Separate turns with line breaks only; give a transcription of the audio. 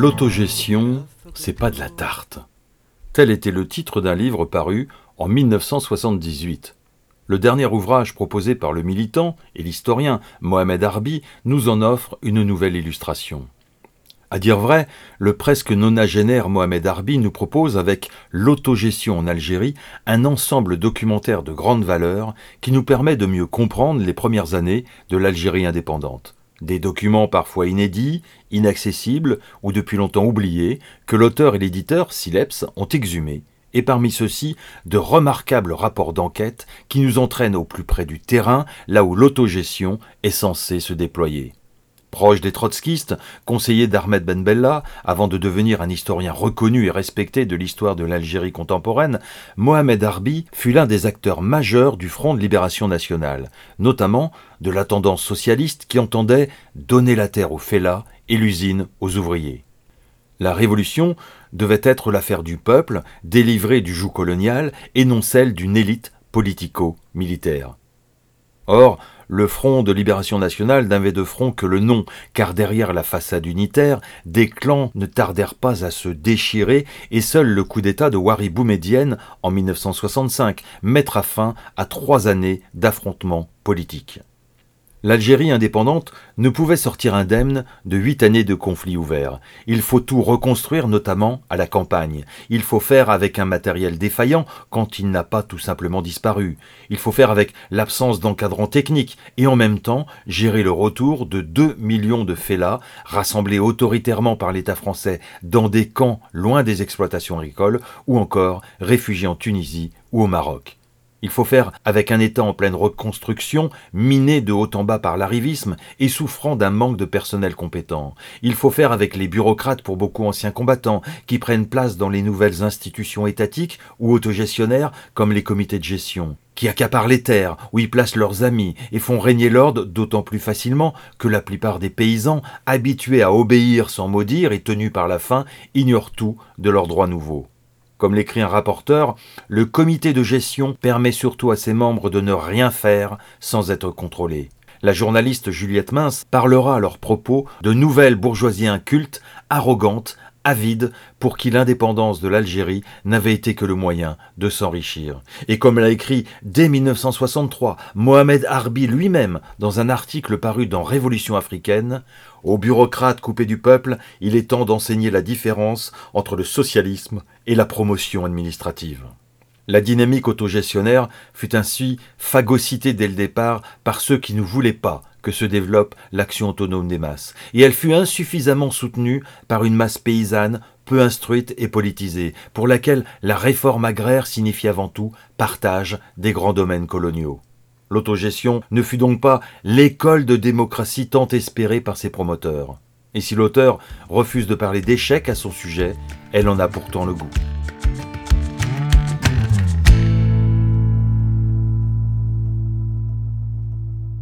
L'autogestion, c'est pas de la tarte. Tel était le titre d'un livre paru en 1978. Le dernier ouvrage proposé par le militant et l'historien Mohamed Arbi nous en offre une nouvelle illustration. À dire vrai, le presque nonagénaire Mohamed Arbi nous propose avec L'autogestion en Algérie un ensemble documentaire de grande valeur qui nous permet de mieux comprendre les premières années de l'Algérie indépendante. Des documents parfois inédits, inaccessibles ou depuis longtemps oubliés que l'auteur et l'éditeur, Sileps, ont exhumés, et parmi ceux-ci de remarquables rapports d'enquête qui nous entraînent au plus près du terrain, là où l'autogestion est censée se déployer. Proche des trotskistes, conseiller d'Ahmed Ben Bella, avant de devenir un historien reconnu et respecté de l'histoire de l'Algérie contemporaine, Mohamed Arbi fut l'un des acteurs majeurs du Front de libération nationale, notamment de la tendance socialiste qui entendait donner la terre aux fellahs et l'usine aux ouvriers. La révolution devait être l'affaire du peuple, délivrée du joug colonial, et non celle d'une élite politico-militaire. Or, le Front de libération nationale n'avait de front que le nom, car derrière la façade unitaire, des clans ne tardèrent pas à se déchirer, et seul le coup d'État de Wari Boumedienne en 1965 mettra fin à trois années d'affrontements politiques. L'Algérie indépendante ne pouvait sortir indemne de huit années de conflits ouverts. Il faut tout reconstruire, notamment à la campagne. Il faut faire avec un matériel défaillant quand il n'a pas tout simplement disparu. Il faut faire avec l'absence d'encadrant technique et en même temps gérer le retour de deux millions de fellahs rassemblés autoritairement par l'État français dans des camps loin des exploitations agricoles ou encore réfugiés en Tunisie ou au Maroc. Il faut faire avec un État en pleine reconstruction, miné de haut en bas par l'arrivisme et souffrant d'un manque de personnel compétent. Il faut faire avec les bureaucrates pour beaucoup anciens combattants qui prennent place dans les nouvelles institutions étatiques ou autogestionnaires comme les comités de gestion qui accaparent les terres, où ils placent leurs amis et font régner l'ordre d'autant plus facilement que la plupart des paysans, habitués à obéir sans maudire et tenus par la faim, ignorent tout de leurs droits nouveaux. Comme l'écrit un rapporteur, le comité de gestion permet surtout à ses membres de ne rien faire sans être contrôlés. La journaliste Juliette Mince parlera à leur propos de nouvelles bourgeoisies incultes, arrogantes, avide pour qui l'indépendance de l'Algérie n'avait été que le moyen de s'enrichir. Et comme l'a écrit dès 1963 Mohamed Harbi lui-même dans un article paru dans Révolution africaine, aux bureaucrates coupés du peuple, il est temps d'enseigner la différence entre le socialisme et la promotion administrative. La dynamique autogestionnaire fut ainsi phagocytée dès le départ par ceux qui ne voulaient pas que se développe l'action autonome des masses, et elle fut insuffisamment soutenue par une masse paysanne peu instruite et politisée, pour laquelle la réforme agraire signifie avant tout partage des grands domaines coloniaux. L'autogestion ne fut donc pas l'école de démocratie tant espérée par ses promoteurs. Et si l'auteur refuse de parler d'échec à son sujet, elle en a pourtant le goût.